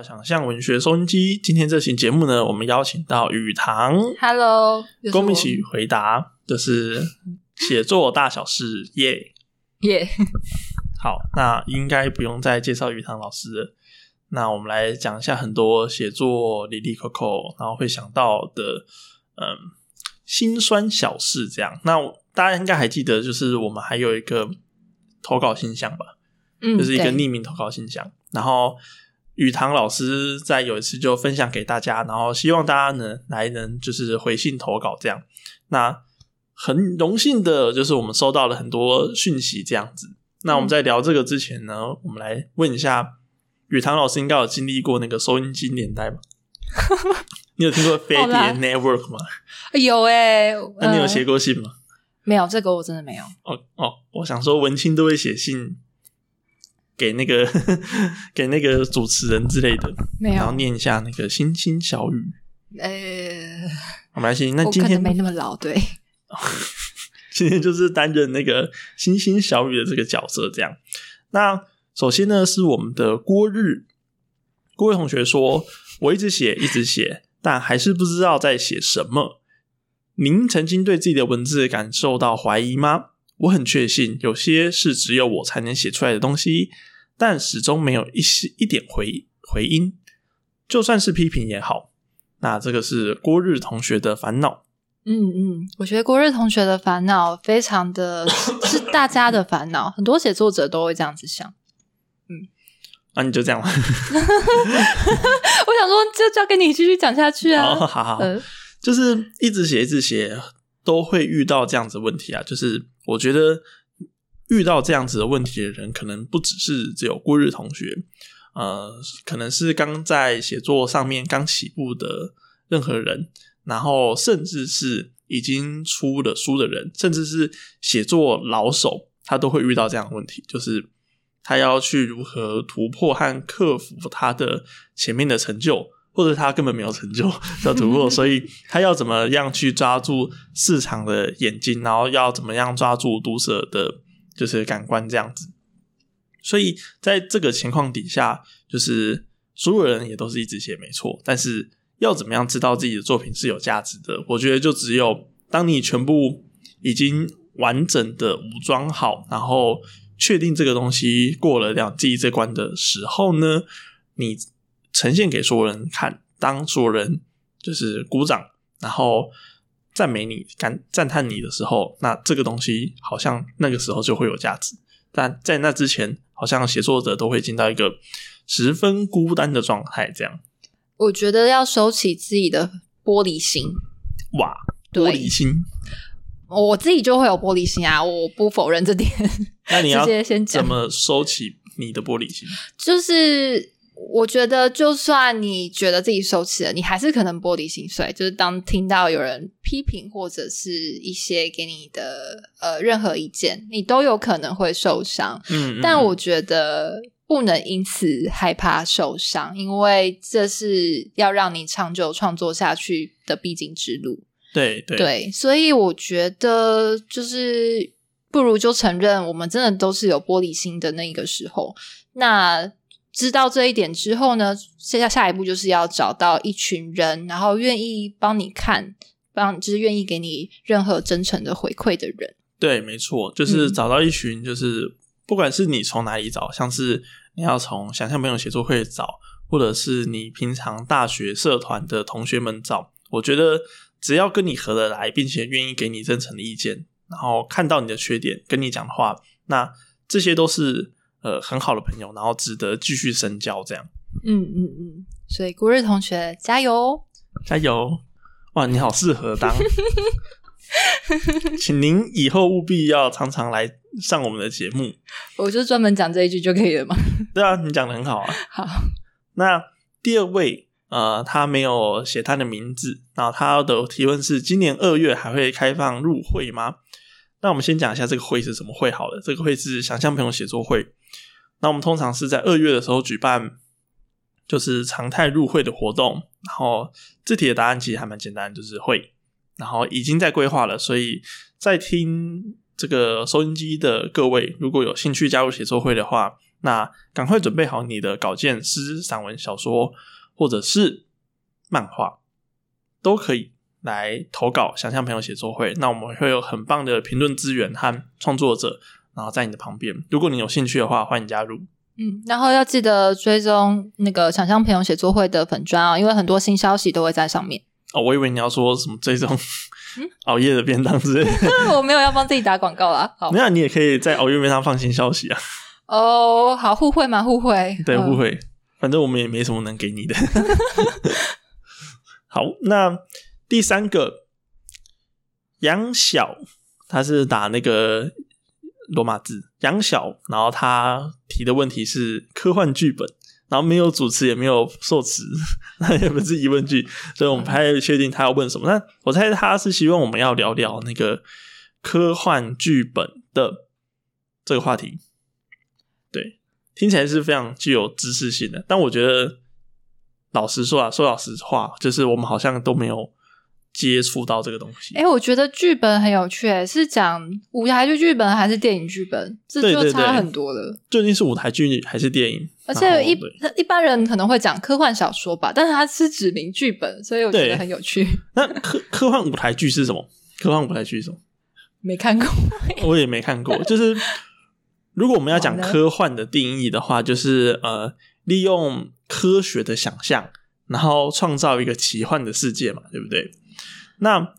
到想象文学收音机。今天这期节目呢，我们邀请到雨堂，Hello，跟我们一起回答，就是写作大小事，耶耶。好，那应该不用再介绍雨堂老师了。那我们来讲一下很多写作里里扣扣，然后会想到的，嗯，心酸小事。这样，那大家应该还记得，就是我们还有一个投稿信箱吧？嗯，就是一个匿名投稿信箱。然后雨堂老师在有一次就分享给大家，然后希望大家能来能就是回信投稿这样。那很荣幸的就是我们收到了很多讯息这样子。那我们在聊这个之前呢，我们来问一下雨堂老师，应该有经历过那个收音机年代吗？你有听过飞碟 network 吗？有诶，那你有写过信吗？没有，这个我真的没有。哦哦，我想说文青都会写信。给那个 给那个主持人之类的，没有，然后念一下那个星星小雨。呃，好，没关那今天没那么老，对。今天就是担任那个星星小雨的这个角色，这样。那首先呢，是我们的郭日，郭位同学说：“我一直写，一直写，但还是不知道在写什么。您曾经对自己的文字感受到怀疑吗？我很确信，有些是只有我才能写出来的东西。”但始终没有一丝一点回回音，就算是批评也好，那这个是郭日同学的烦恼。嗯嗯，我觉得郭日同学的烦恼非常的是大家的烦恼，很多写作者都会这样子想。嗯，那你就这样吧。我想说，就交给你继续讲下去啊。好好好，就是一直写一直写，都会遇到这样子问题啊。就是我觉得。遇到这样子的问题的人，可能不只是只有郭日同学，呃，可能是刚在写作上面刚起步的任何人，然后甚至是已经出了书的人，甚至是写作老手，他都会遇到这样的问题，就是他要去如何突破和克服他的前面的成就，或者他根本没有成就要突破，所以他要怎么样去抓住市场的眼睛，然后要怎么样抓住读者的。就是感官这样子，所以在这个情况底下，就是所有人也都是一直写没错，但是要怎么样知道自己的作品是有价值的？我觉得就只有当你全部已经完整的武装好，然后确定这个东西过了两记这关的时候呢，你呈现给所有人看，当所有人就是鼓掌，然后。赞美你、感赞叹你的时候，那这个东西好像那个时候就会有价值。但在那之前，好像写作者都会进到一个十分孤单的状态。这样，我觉得要收起自己的玻璃心。哇，玻璃心！我自己就会有玻璃心啊，我不否认这点。那你要先怎么收起你的玻璃心？就是。我觉得，就算你觉得自己收起了，你还是可能玻璃心碎。就是当听到有人批评或者是一些给你的呃任何意见，你都有可能会受伤。嗯，但我觉得不能因此害怕受伤，因为这是要让你长久创作下去的必经之路。对对对，所以我觉得就是不如就承认，我们真的都是有玻璃心的那个时候。那。知道这一点之后呢，接下下一步就是要找到一群人，然后愿意帮你看，帮就是愿意给你任何真诚的回馈的人。对，没错，就是找到一群，就是不管是你从哪里找，像是你要从想象朋友写作会找，或者是你平常大学社团的同学们找，我觉得只要跟你合得来，并且愿意给你真诚的意见，然后看到你的缺点，跟你讲的话，那这些都是。呃，很好的朋友，然后值得继续深交，这样。嗯嗯嗯，所以古日同学加油，加油！哇，你好适合当，请您以后务必要常常来上我们的节目。我就专门讲这一句就可以了吗？对啊，你讲的很好啊。好，那第二位，呃，他没有写他的名字，然后他的提问是：今年二月还会开放入会吗？那我们先讲一下这个会是什么会好了。这个会是想象朋友写作会。那我们通常是在二月的时候举办，就是常态入会的活动。然后这题的答案其实还蛮简单，就是会。然后已经在规划了，所以在听这个收音机的各位，如果有兴趣加入写作会的话，那赶快准备好你的稿件、诗、散文、小说，或者是漫画，都可以来投稿。想象朋友写作会，那我们会有很棒的评论资源和创作者，然后在你的旁边。如果你有兴趣的话，欢迎加入。嗯，然后要记得追踪那个想象朋友写作会的粉砖啊，因为很多新消息都会在上面。哦，我以为你要说什么这种 熬夜的便当之类的。我没有要帮自己打广告啦。好，那你也可以在熬夜便当放新消息啊。哦，好，互惠嘛，互惠。对，嗯互惠，反正我们也没什么能给你的。好，那第三个杨晓，他是打那个罗马字杨晓，然后他提的问题是科幻剧本，然后没有主持也没有受词，那也不是疑问句，所以我们不太确定他要问什么。那我猜他是希望我们要聊聊那个科幻剧本的这个话题。对，听起来是非常具有知识性的，但我觉得老实说啊，说老实话，就是我们好像都没有接触到这个东西。哎、我觉得剧本很有趣，诶是讲舞台剧剧本还是电影剧本？这就差很多了。究竟是舞台剧还是电影？而且一一般人可能会讲科幻小说吧，但是它是指明剧本，所以我觉得很有趣。那科科幻舞台剧是什么？科幻舞台剧是什么？没看过，我也没看过。就是如果我们要讲科幻的定义的话，就是呃，利用科学的想象，然后创造一个奇幻的世界嘛，对不对？那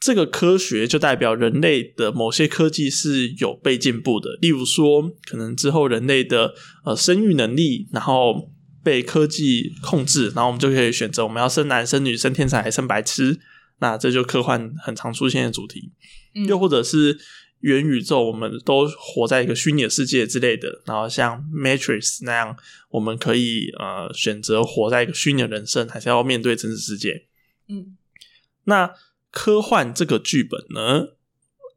这个科学就代表人类的某些科技是有被进步的，例如说，可能之后人类的呃生育能力，然后被科技控制，然后我们就可以选择我们要生男生女、生天才还是生白痴。那这就科幻很常出现的主题。嗯又或者是元宇宙，我们都活在一个虚拟的世界之类的。然后像 Matrix 那样，我们可以呃选择活在一个虚拟的人生，还是要面对真实世界。嗯，那科幻这个剧本呢，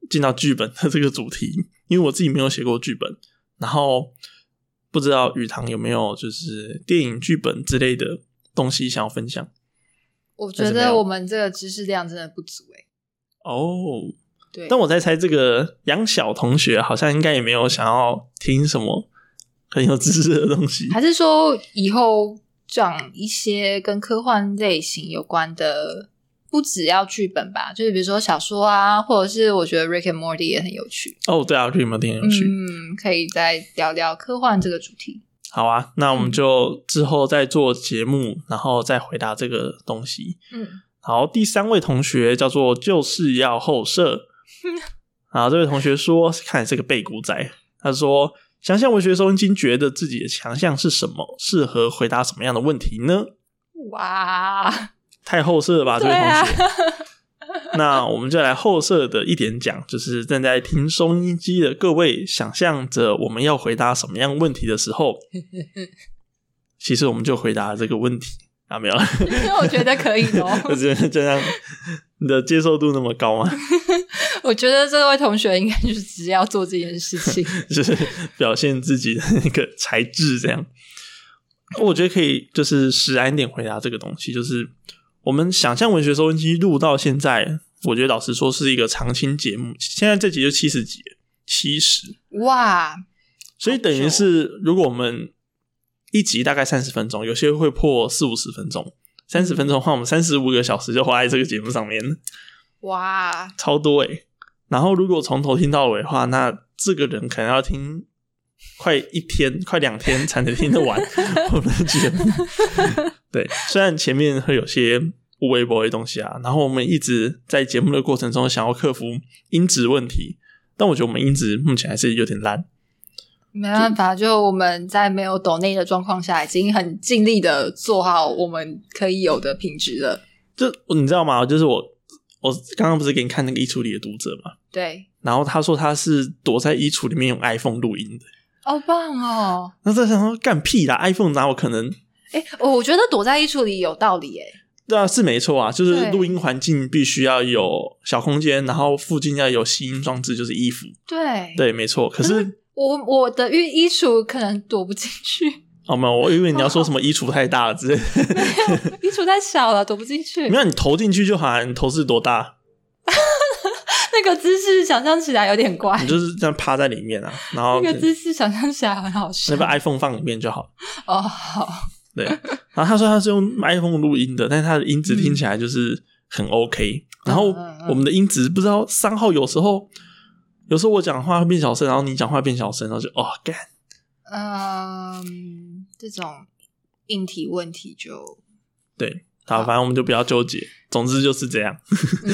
进到剧本的这个主题，因为我自己没有写过剧本，然后不知道宇堂有没有就是电影剧本之类的东西想要分享我觉得我们这个知识量真的不足诶。哦。对，但我在猜，这个杨晓同学好像应该也没有想要听什么很有知识的东西。还是说以后讲一些跟科幻类型有关的，不只要剧本吧，就是比如说小说啊，或者是我觉得 Rick and Morty 也很有趣。哦，对啊，Rick and Morty 很有趣？嗯，可以再聊聊科幻这个主题。好啊，那我们就之后再做节目，然后再回答这个东西。嗯，好，第三位同学叫做就是要后设。啊，这位同学说，看来是个背骨仔。他说，想象文学收音机觉得自己的强项是什么？适合回答什么样的问题呢？哇，太后设了吧，这位同学。那我们就来后设的一点讲，就是正在听收音机的各位，想象着我们要回答什么样问题的时候，其实我们就回答这个问题啊，没有了。我觉得可以我哦。觉得这样，你的接受度那么高吗？我觉得这位同学应该就是只要做这件事情。就是表现自己的那个才智，这样。我觉得可以，就是实然一点回答这个东西，就是我们想象文学收音机录到现在，我觉得老实说是一个长青节目，现在这集就七十集，七十，哇，所以等于是如果我们一集大概三十分钟，有些会破四五十分钟，三十分钟的话，我们三十五个小时就花在这个节目上面。哇，超多诶、然后如果从头听到尾的话，那这个人可能要听快一天、快两天才能听得完 我们的节目。对，虽然前面会有些无微博的东西啊，然后我们一直在节目的过程中想要克服音质问题，但我觉得我们音质目前还是有点烂。没办法，就我们在没有抖内的状况下，已经很尽力的做好我们可以有的品质了。就你知道吗？就是我我刚刚不是给你看那个衣橱里的读者嘛，对，然后他说他是躲在衣橱里面用 iPhone 录音的。好棒哦！那在想说干屁啦，iPhone 哪有可能？哎，我觉得躲在衣橱里有道理，哎，对啊，是没错啊，就是对录音环境必须要有小空间，然后附近要有吸音装置，就是衣服。对，对，没错。可是我我的衣衣橱可能躲不进去，哦，没有，我以为你要说什么衣橱太大了之类的。衣橱太小了，躲不进去。没有，你投进去就好啊，你头是多大？那个姿势想象起来有点怪你，就是这样趴在里面啊，然后那个姿势想象起来很好笑那。把 iPhone 放里面就好。哦，好，对，然后他说他是用 iPhone 录音的，但是他的音质听起来就是很 OK。然后我们的音质不知道三号有时候，有时候我讲话会变小声，然后你讲话变小声，然后就哦干，嗯，这种硬体问题就，对，好，反正我们就不要纠结，总之就是这样，嗯。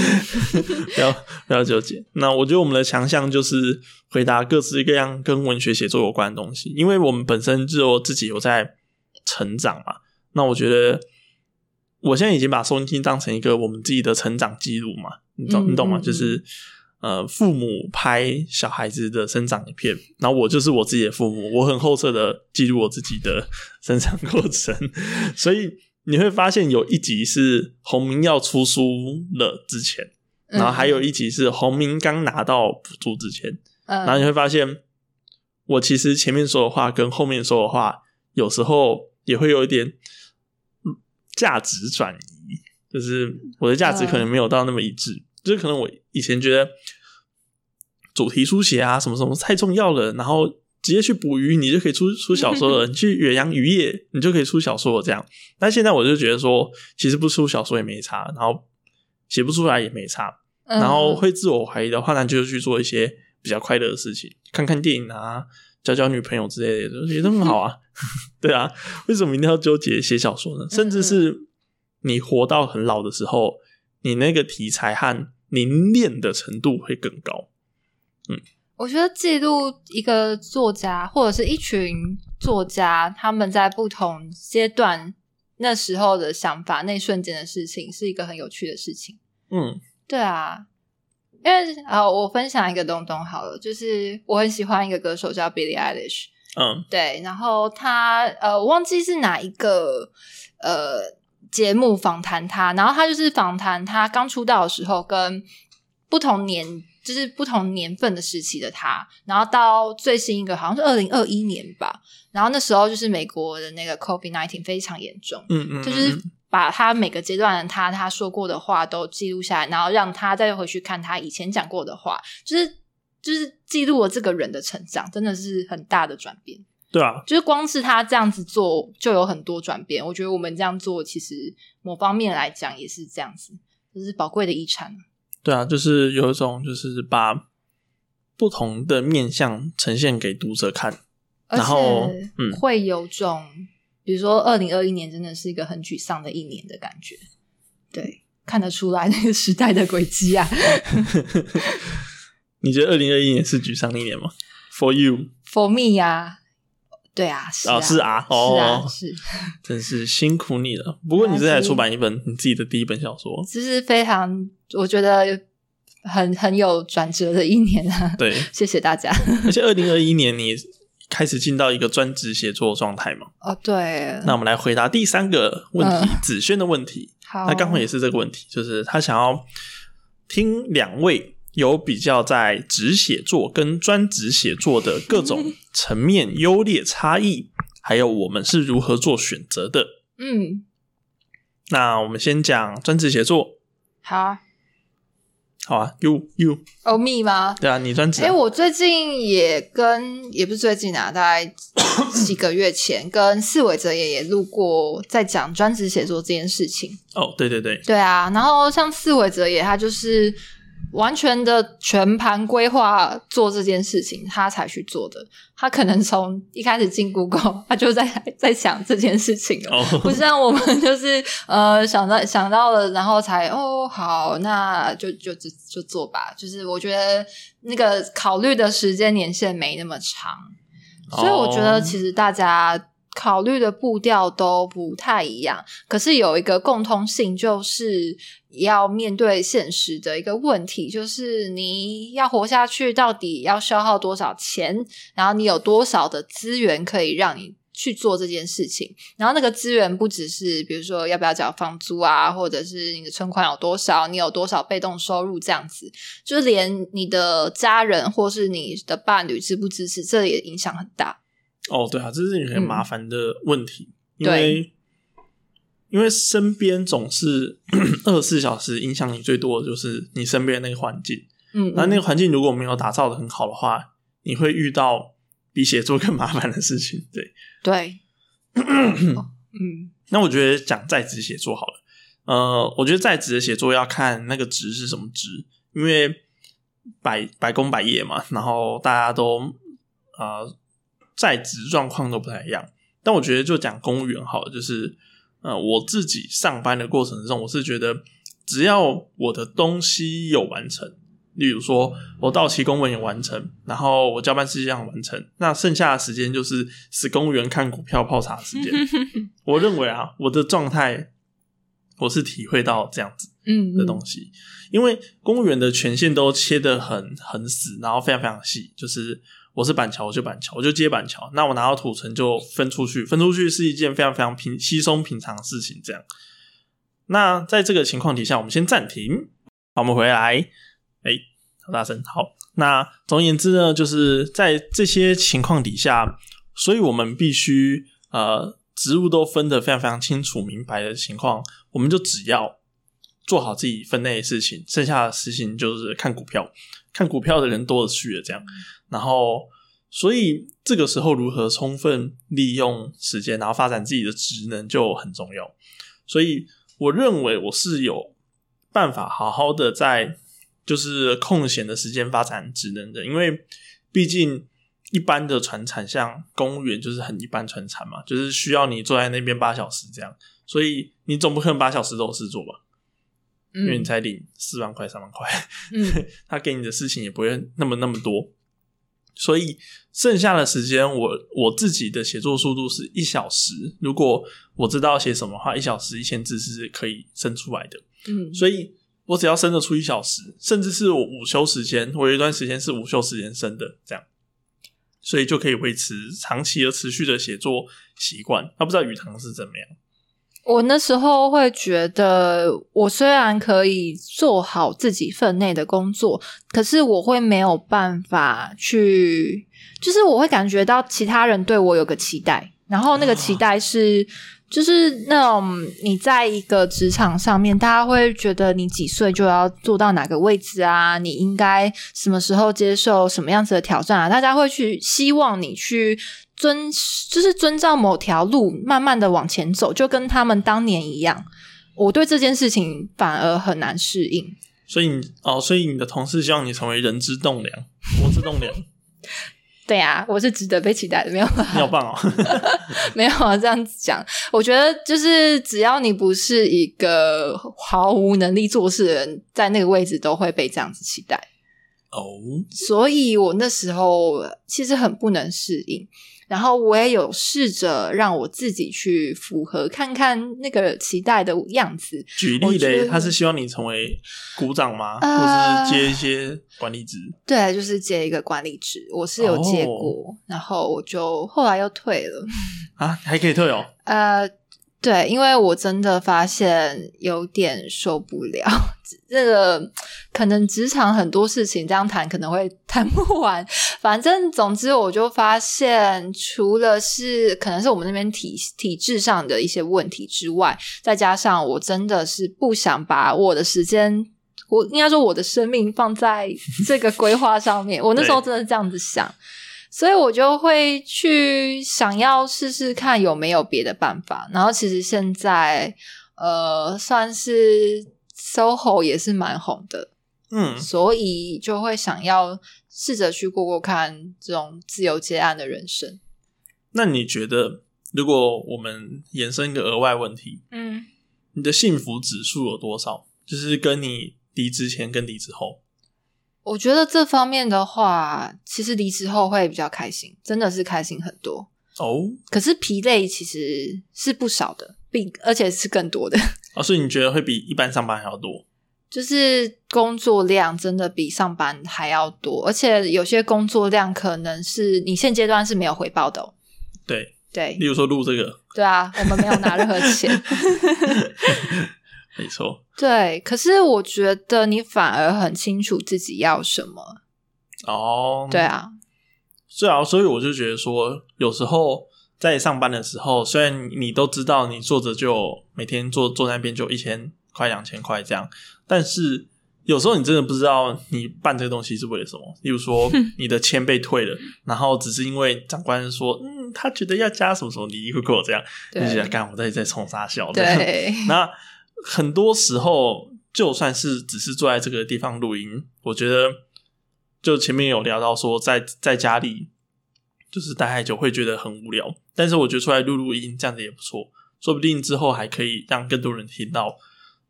不要不要纠结。那我觉得我们的强项就是回答各式各样跟文学写作有关的东西，因为我们本身就自己有在成长嘛。那我觉得我现在已经把收音机当成一个我们自己的成长记录嘛，你懂嗯你懂吗？嗯就是呃，父母拍小孩子的生长影片，然后我就是我自己的父母，我很后侧的记录我自己的生长过程，所以你会发现有一集是洪明要出书了之前，然后还有一集是洪明刚拿到补助之前，嗯，然后你会发现，我其实前面说的话跟后面说的话，有时候也会有一点嗯价值转移，就是我的价值可能没有到那么一致，就是可能我以前觉得主题书写啊什么什么太重要了，然后直接去捕鱼，你就可以出出小说了；你去远洋渔业，你就可以出小说了。这样，但现在我就觉得说，其实不出小说也没差，然后写不出来也没差，嗯。然后会自我怀疑的话，那就去做一些比较快乐的事情，看看电影啊，交交女朋友之类的，也都很好啊。对啊，为什么一定要纠结写小说呢？甚至是你活到很老的时候，你那个题材和凝练的程度会更高。嗯我觉得记录一个作家或者是一群作家他们在不同阶段那时候的想法，那一瞬间的事情，是一个很有趣的事情。嗯对啊，因为啊、呃我分享一个东东好了，就是我很喜欢一个歌手叫 Billie Eilish，嗯对，然后他呃，我忘记是哪一个呃节目访谈他，然后他就是访谈他刚出道的时候跟不同年。就是不同年份的时期的他，然后到最新一个好像是二零二一年吧，然后那时候就是美国的那个 COVID nineteen 非常严重，嗯嗯，就是嗯把他每个阶段的他他说过的话都记录下来，然后让他再回去看他以前讲过的话，就是就是记录了这个人的成长，真的是很大的转变。对啊，就是光是他这样子做就有很多转变，我觉得我们这样做其实某方面来讲也是这样子，就是宝贵的遗产。对啊，就是有一种就是把不同的面相呈现给读者看。而然后且嗯会有种，比如说二零二一年真的是一个很沮丧的一年的感觉，对，看得出来那个时代的轨迹啊。你觉得二零二一年是沮丧的一年吗？For you，For me 呀、对啊，是啊，哦是啊是啊，哦是，真是辛苦你了。不过你这才出版一本你自己的第一本小说，这是非常，我觉得很很有转折的一年啊。对，谢谢大家。而且二零二一年你开始进到一个专职写作状态嘛。哦，对，那我们来回答第三个问题，嗯子轩的问题。好，那刚好也是这个问题，就是他想要听两位有比较在职写作跟专职写作的各种层面优劣差异，还有我们是如何做选择的。嗯，那我们先讲专职写作，好啊，好啊，you you，欧密吗？对啊，你专职、哎、啊，我最近也跟也不是最近啊，大概几个月前跟四尾哲也也录过，在讲专职写作这件事情。哦，对对对，对啊，然后像四尾哲也，他就是完全的全盘规划做这件事情，他才去做的。他可能从一开始进 Google，他就在在想这件事情了。哦，不像我们就是呃想到想到了，然后才哦好，那就就就就做吧。就是我觉得那个考虑的时间年限没那么长，所以我觉得其实大家考虑的步调都不太一样。可是有一个共通性，就是要面对现实的一个问题，就是你要活下去，到底要消耗多少钱？然后你有多少的资源可以让你去做这件事情？然后那个资源不只是比如说要不要缴房租啊，或者是你的存款有多少，你有多少被动收入这样子，就连你的家人或是你的伴侣支不支持，这也影响很大。哦，对啊，这是一个很麻烦的问题，因为因为身边总是 二十四小时影响你最多的就是你身边的那个环境，嗯，那那个嗯环境如果没有打造的很好的话，你会遇到比写作更麻烦的事情。对，对，嗯那我觉得讲在职写作好了。呃，我觉得在职的写作要看那个职是什么职，因为百百工百业嘛，然后大家都呃在职状况都不太一样。但我觉得就讲公务员好了，就是呃我自己上班的过程中，我是觉得只要我的东西有完成，例如说我到期公文有完成，然后我交办事项完成，那剩下的时间就是死公务员看股票泡茶的时间。我认为啊，我的状态我是体会到这样子嗯的东西，因为公务员的权限都切得很很死，然后非常非常细，就是我是板桥我就板桥，我就接板桥，那我拿到土城就分出去，分出去是一件非常非常平稀松平常的事情。这样，那在这个情况底下，我们先暂停，我们回来，哎，好大声，好。那总而言之呢，就是在这些情况底下，所以我们必须呃，职务都分得非常非常清楚明白的情况，我们就只要做好自己分内的事情，剩下的事情就是看股票，看股票的人多了去了，这样。然后，所以这个时候如何充分利用时间，然后发展自己的职能就很重要。所以，我认为我是有办法好好的在就是空闲的时间发展职能的，因为毕竟一般的传产像公务员就是很一般传产嘛，就是需要你坐在那边八小时这样，所以你总不可能八小时都有事做吧？因为你嗯才领四万块、三万块，嗯 他给你的事情也不会那么那么多，所以剩下的时间，我我自己的写作速度是一小时。如果我知道写什么话，一小时一千字是可以生出来的。嗯，所以我只要生得出一小时，甚至是我午休时间，我有一段时间是午休时间生的，这样，所以就可以维持长期而持续的写作习惯。那不知道雨堂是怎么样？我那时候会觉得，我虽然可以做好自己分内的工作，可是我会没有办法去，就是我会感觉到其他人对我有个期待，然后那个期待是。就是那种你在一个职场上面，大家会觉得你几岁就要做到哪个位置啊？你应该什么时候接受什么样子的挑战啊？大家会去希望你去遵，就是遵照某条路慢慢的往前走，就跟他们当年一样。我对这件事情反而很难适应。所以你哦，所以你的同事希望你成为人之栋梁，我之栋梁，对啊，我是值得被期待的，没有啦你好棒哦！没有啊，这样子讲，我觉得就是只要你不是一个毫无能力做事的人，在那个位置都会被这样子期待。哦，所以我那时候其实很不能适应，然后我也有试着让我自己去符合看看那个期待的样子。举例嘞，我觉得他是希望你成为股长吗？呃或是接一些管理职？对，就是接一个管理职，我是有接哦过，然后我就后来又退了。啊，还可以退哦。呃，对，因为我真的发现有点受不了，这个可能职场很多事情这样谈可能会 谈不完。反正总之，我就发现，除了是可能是我们那边体体制上的一些问题之外，再加上我真的是不想把我的时间。我应该说，我的生命放在这个规划上面。我那时候真的是这样子想，所以我就会去想要试试看有没有别的办法。然后其实现在呃，算是 SOHO 也是蛮红的，嗯，所以就会想要试着去过过看这种自由接案的人生。那你觉得，如果我们延伸一个额外问题，嗯，你的幸福指数有多少？就是跟你离职前跟离职后，我觉得这方面的话，其实离职后会比较开心，真的是开心很多。哦，可是疲累其实是不少的，并而且是更多的。哦，所以你觉得会比一般上班还要多？就是工作量真的比上班还要多，而且有些工作量可能是你现阶段是没有回报的、哦。对，对例如说录这个，对啊，我们没有拿任何钱。没错。对，可是我觉得你反而很清楚自己要什么。哦，对，啊，是啊，所以我就觉得说，有时候在上班的时候，虽然你都知道你坐着就每天坐坐那边就一千块、两千块这样，但是有时候你真的不知道你办这个东西是为了什么。例如说，你的签被退了，然后只是因为长官说，嗯，他觉得要加什么什么，你会给我这样，就觉得干我在在冲啥笑。对，那很多时候，就算是只是坐在这个地方录音，我觉得就前面有聊到说，在在家里就是待太久会觉得很无聊，但是我觉得出来录录音这样子也不错，说不定之后还可以让更多人听到。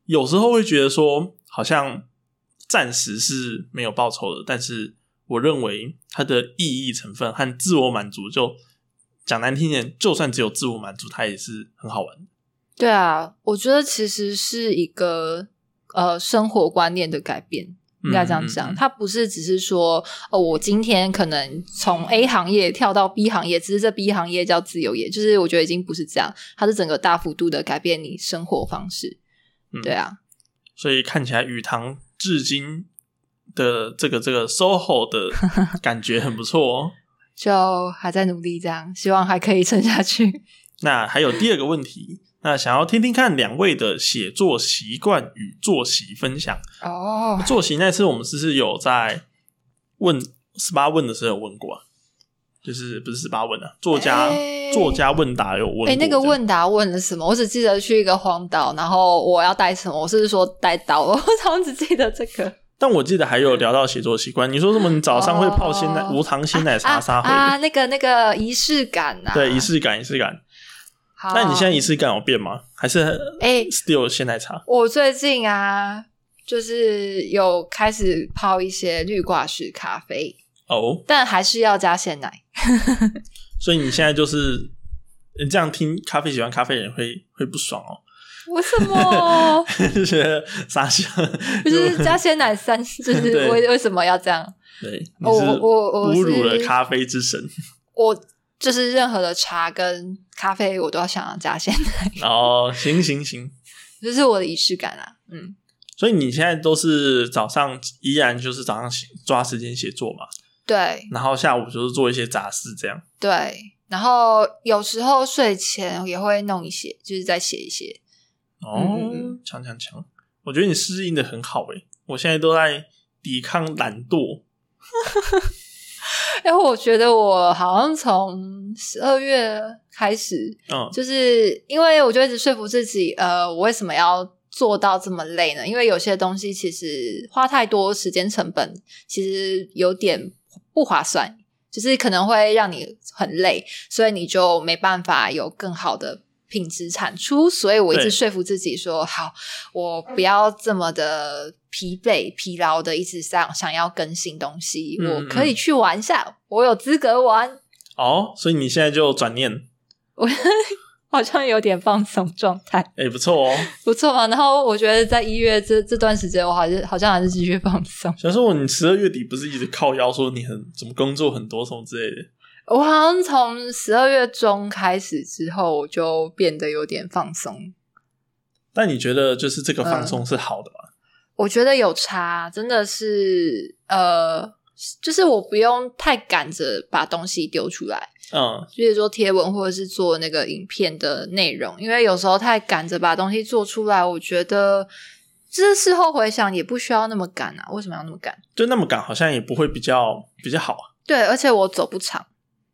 有时候会觉得说，好像。暂时是没有报酬的，但是我认为它的意义成分和自我满足，就讲难听点，就算只有自我满足，它也是很好玩。对啊，我觉得其实是一个呃生活观念的改变，应该这样讲。它不是只是说哦，我今天可能从 A 行业跳到 B 行业，只是这 B 行业叫自由业，就是我觉得已经不是这样，它是整个大幅度的改变你生活方式。对啊，所以看起来雨堂。至今的这个这个 SOHO 的 感觉很不错哦，就还在努力，这样希望还可以撑下去。那还有第二个问题，那想要听听看两位的写作习惯与作息分享哦。作息那次我们是不是有在问十八问的时候有问过？就是不是十八问啊？作家作家问答有问？哎，那个问答问了什么？我只记得去一个荒岛，然后我要带什么？我是说带刀，我好像只记得这个。但我记得还有聊到写作习惯，你说什么？你早上会泡鲜奶无糖鲜奶茶沙会啊？那个那个仪式感啊？对，仪式感，仪式感。那你现在仪式感有变吗？还是哎，still 鲜奶茶？我最近啊，就是有开始泡一些绿挂式咖啡。哦，但还是要加鲜奶。所以你现在就是你这样听咖啡喜欢咖啡人会会不爽哦？为什么？就 觉得傻笑，就是加鲜奶三，就是为为什么要这样？对，我我我侮辱了咖啡之神。我就是任何的茶跟咖啡，我都要想要加鲜奶。哦，行行行，这 是我的仪式感啊。嗯，所以你现在都是早上依然就是早上抓时间写作嘛？对，然后下午就是做一些杂事，这样。对，然后有时候睡前也会弄一些，就是再写一些。哦，强强强！我觉得你适应的很好诶，我现在都在抵抗懒惰。因为我觉得我好像从十二月开始，嗯，就是因为我就一直说服自己，呃，我为什么要做到这么累呢？因为有些东西其实花太多时间成本，其实有点。不划算，就是可能会让你很累，所以你就没办法有更好的品质产出。所以我一直说服自己说：“好，我不要这么的疲惫、疲劳的，一直想想要更新东西。我可以去玩一下，我有资格玩。”哦，所以你现在就转念。我。好像有点放松状态，哎，不错哦，不错啊。然后我觉得在一月这这段时间，我还是好像还是继续放松。想说，你十二月底不是一直靠腰说你很怎么工作很多什么之类的？我好像从十二月中开始之后，我就变得有点放松。但你觉得就是这个放松是好的吗？我觉得有差，真的是呃，就是我不用太赶着把东西丢出来。嗯，比如说贴文或者是做那个影片的内容，因为有时候太赶着把东西做出来，我觉得就是事后回想也不需要那么赶啊。为什么要那么赶？就那么赶，好像也不会比较比较好啊。对，而且我走不长，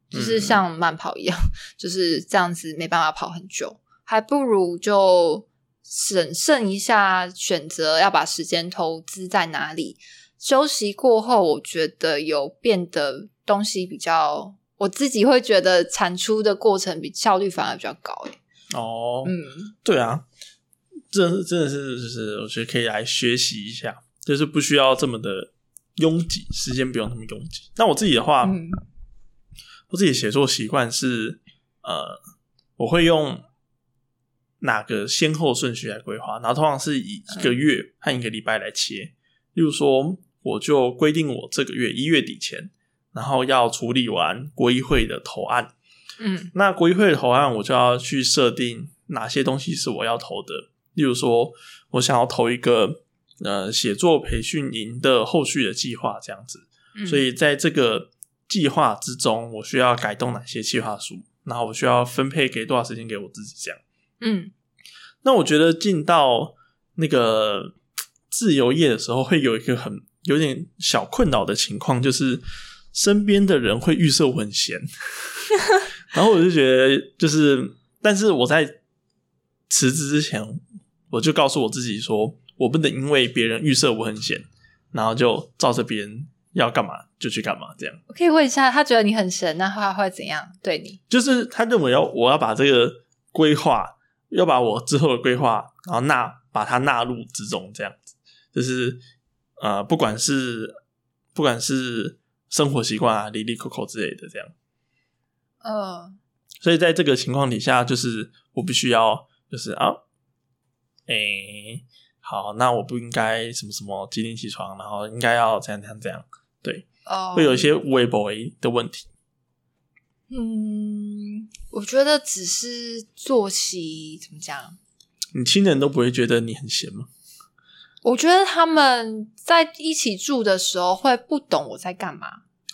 就是像慢跑一样，就是这样子没办法跑很久，还不如就审慎一下，选择要把时间投资在哪里。休息过后，我觉得有变得东西比较。我自己会觉得产出的过程比效率反而比较高诶。哦，嗯，对啊，这真的是就是我觉得可以来学习一下，就是不需要这么的拥挤，时间不用那么拥挤。那我自己的话，我自己写作习惯是呃，我会用哪个先后顺序来规划，然后通常是以一个月和一个礼拜来切。例如说，我就规定我这个月一月底前。然后要处理完国议会的投案，嗯，那国议会的投案，我就要去设定哪些东西是我要投的。例如说，我想要投一个呃写作培训营的后续的计划，这样子。所以在这个计划之中，我需要改动哪些计划书，然后我需要分配给多少时间给我自己，这样。嗯，那我觉得进到那个 自由业的时候，会有一个很有点小困扰的情况，就是身边的人会预设我很闲，然后我就觉得，就是，但是我在辞职之前，我就告诉我自己说，我不能因为别人预设我很闲，然后就照着别人要干嘛就去干嘛，这样。我可以问一下，他觉得你很神，那他会怎样对你？就是他认为要我要把这个规划，要把我之后的规划，然后纳把它纳入之中，这样子，就是呃，不管是不管是生活习惯啊、离离口口之类的这样。嗯，所以在这个情况底下，就是我必须要就是啊，诶、好，那我不应该什么什么几点起床，然后应该要怎样怎样怎样，对，哦，会有一些微博的问题。嗯，我觉得只是作息怎么讲？你亲人都不会觉得你很闲吗？我觉得他们在一起住的时候会不懂我在干嘛，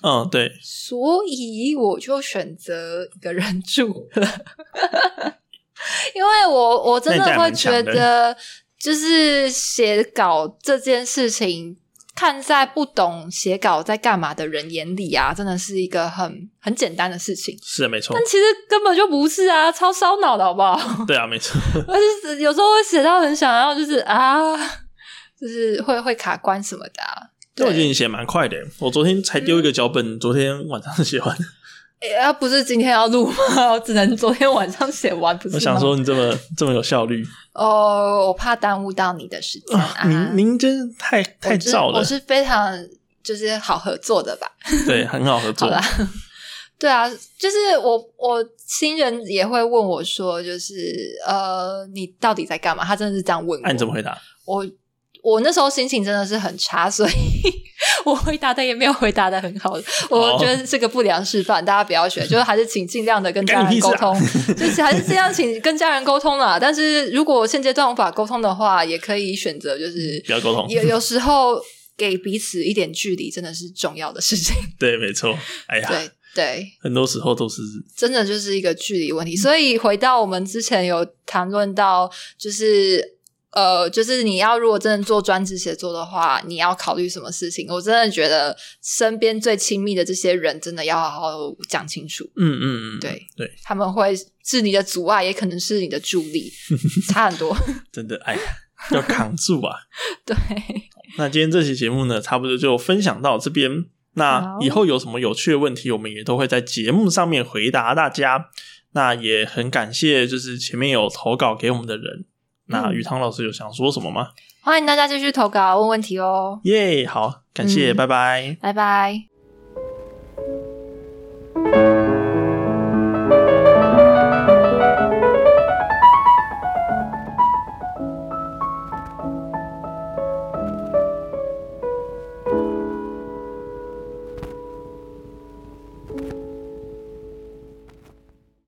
嗯，对，所以我就选择一个人住了。因为我我真的会觉得，就是写稿这件事情，看在不懂写稿在干嘛的人眼里啊，真的是一个很很简单的事情。是的，没错但，其实根本就不是啊，超烧脑的好不好？对啊，没错。而且有时候会写到很想要，就是啊，就是会会卡关什么的、啊。但我觉得，你写蛮快的，我昨天才丢一个脚本，昨天晚上写完。诶要不是今天要录吗？我只能昨天晚上写完，不是？我想说你这么这么有效率，哦，我怕耽误到你的时间啊。您您真是太太我是燥了我，是非常就是好合作的吧？对，很好合作。好啦，对啊，就是我我新人也会问我说，就是呃，你到底在干嘛？他真的是这样问我。那、你怎么回答？我我那时候心情真的是很差，所以 我回答的也没有回答的很好。我觉得是个不良示范，大家不要学，就是还是请尽量的跟家人沟通，就是还是尽量请跟家人沟通啦。但是如果现阶段无法沟通的话，也可以选择就是不要沟通。有有时候给彼此一点距离，真的是重要的事情。对，没错。哎呀，对对，很多时候都是真的就是一个距离问题。所以回到我们之前有谈论到，就是呃，就是你要如果真的做专职写作的话，你要考虑什么事情？我真的觉得身边最亲密的这些人，真的要好好讲清楚。嗯嗯嗯，对对，他们会是你的阻碍，也可能是你的助力，差很多。真的哎呀，要扛住啊！对，那今天这期节目呢，差不多就分享到这边。那以后有什么有趣的问题，我们也都会在节目上面回答大家。那也很感谢，就是前面有投稿给我们的人。那宇堂老师有想说什么吗？欢迎大家继续投稿问问题哦。耶，好，感谢，拜拜，拜拜。